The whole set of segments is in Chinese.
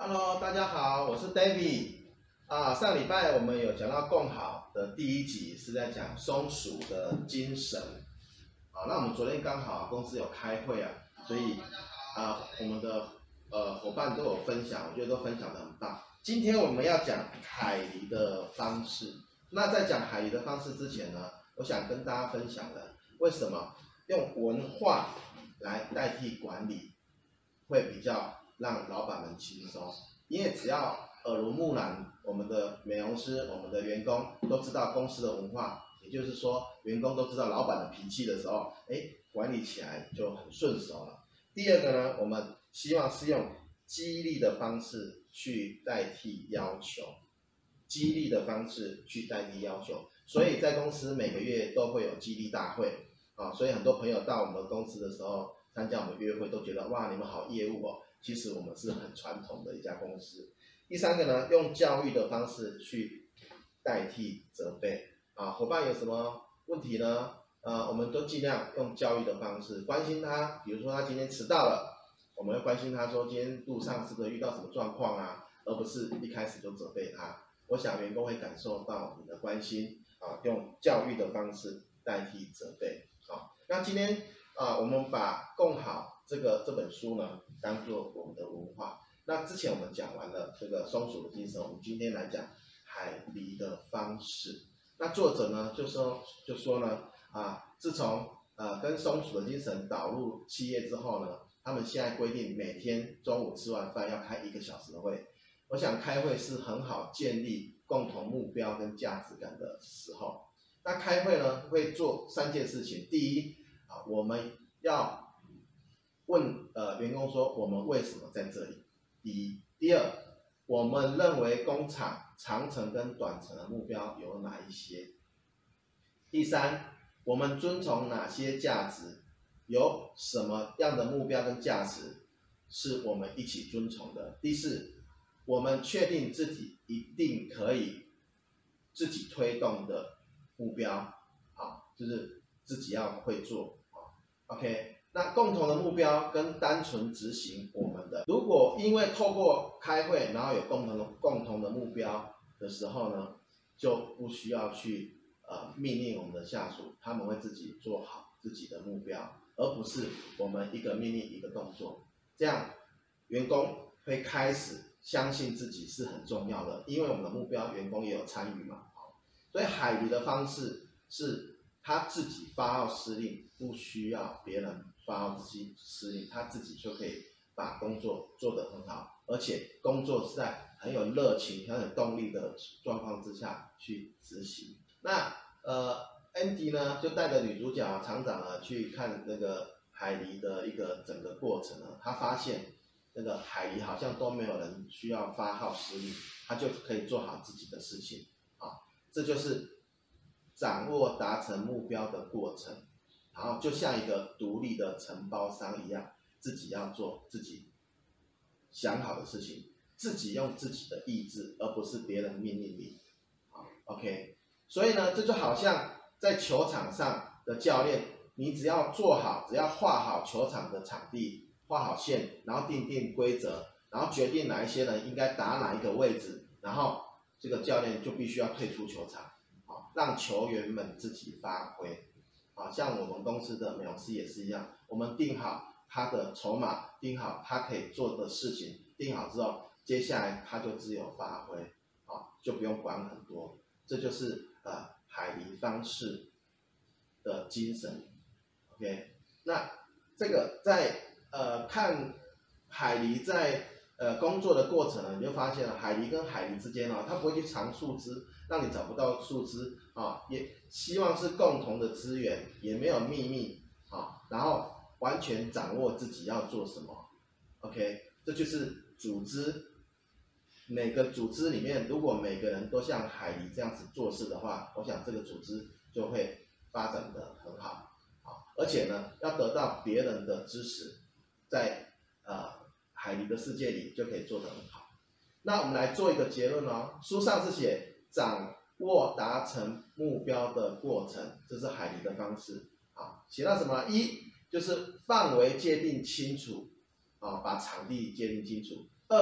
Hello，大家好，我是 David。啊，上礼拜我们有讲到共好的第一集是在讲松鼠的精神。啊，那我们昨天刚好公司有开会啊，所以啊，我们的呃伙伴都有分享，我觉得都分享的很棒。今天我们要讲海狸的方式。那在讲海狸的方式之前呢，我想跟大家分享的，为什么用文化来代替管理会比较让老板们轻松，因为只要耳濡目染，我们的美容师、我们的员工都知道公司的文化，也就是说，员工都知道老板的脾气的时候，哎，管理起来就很顺手了。第二个呢，我们希望是用激励的方式去代替要求，激励的方式去代替要求，所以在公司每个月都会有激励大会啊，所以很多朋友到我们公司的时候参加我们约会，都觉得哇，你们好业务哦。其实我们是很传统的一家公司。第三个呢，用教育的方式去代替责备啊，伙伴有什么问题呢？呃，我们都尽量用教育的方式关心他。比如说他今天迟到了，我们会关心他说今天路上是不是遇到什么状况啊，而不是一开始就责备他。我想员工会感受到你的关心啊，用教育的方式代替责备。好，那今天啊，我们把共好。这个这本书呢，当做我们的文化。那之前我们讲完了这个松鼠的精神，我们今天来讲海狸的方式。那作者呢就说就说呢啊，自从呃跟松鼠的精神导入企业之后呢，他们现在规定每天中午吃完饭要开一个小时的会。我想开会是很好建立共同目标跟价值感的时候。那开会呢会做三件事情，第一啊，我们要。问呃员工说，我们为什么在这里？第一，第二，我们认为工厂长程跟短程的目标有哪一些？第三，我们遵从哪些价值？有什么样的目标跟价值是我们一起遵从的？第四，我们确定自己一定可以自己推动的目标，好，就是自己要会做，好，OK。那共同的目标跟单纯执行我们的，如果因为透过开会，然后有共同的共同的目标的时候呢，就不需要去呃命令我们的下属，他们会自己做好自己的目标，而不是我们一个命令一个动作，这样员工会开始相信自己是很重要的，因为我们的目标员工也有参与嘛，所以海鱼的方式是他自己发号施令，不需要别人。发号施施令，他自己就可以把工作做得很好，而且工作是在很有热情、很有动力的状况之下去执行。那呃，Andy 呢就带着女主角厂长呢去看那个海狸的一个整个过程呢，他发现那个海狸好像都没有人需要发号施令，他就可以做好自己的事情啊，这就是掌握达成目标的过程。然后就像一个独立的承包商一样，自己要做自己想好的事情，自己用自己的意志，而不是别人命令你。好，OK。所以呢，这就好像在球场上的教练，你只要做好，只要画好球场的场地，画好线，然后定定规则，然后决定哪一些人应该打哪一个位置，然后这个教练就必须要退出球场，让球员们自己发挥。啊，像我们公司的美容师也是一样，我们定好他的筹码，定好他可以做的事情，定好之后，接下来他就自由发挥，啊，就不用管很多，这就是呃海狸方式的精神，OK，那这个在呃看海狸在呃工作的过程呢，你就发现了海狸跟海狸之间呢，它不会去藏树枝，让你找不到树枝。啊，也希望是共同的资源，也没有秘密啊，然后完全掌握自己要做什么，OK，这就是组织。每个组织里面，如果每个人都像海狸这样子做事的话，我想这个组织就会发展的很好，啊，而且呢，要得到别人的支持，在海狸的世界里就可以做得很好。那我们来做一个结论哦，书上是写掌。握达成目标的过程，这是海狸的方式。啊，写到什么？一就是范围界定清楚，啊，把场地界定清楚。二，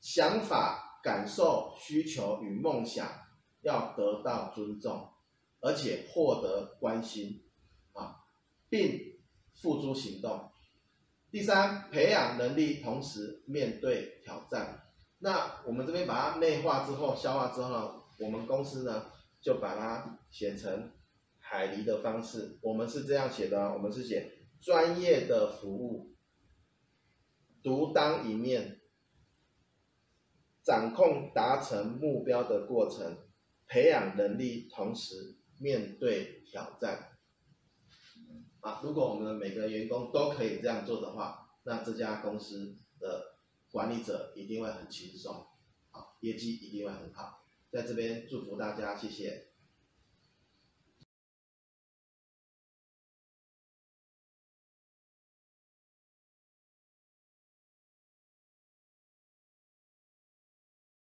想法、感受、需求与梦想要得到尊重，而且获得关心，啊，并付诸行动。第三，培养能力，同时面对挑战。那我们这边把它内化之后、消化之后呢，我们公司呢就把它写成海狸的方式。我们是这样写的，我们是写专业的服务，独当一面，掌控达成目标的过程，培养能力，同时面对挑战。啊，如果我们每个员工都可以这样做的话，那这家公司的管理者一定会很轻松，啊，业绩一定会很好。在这边祝福大家，谢谢。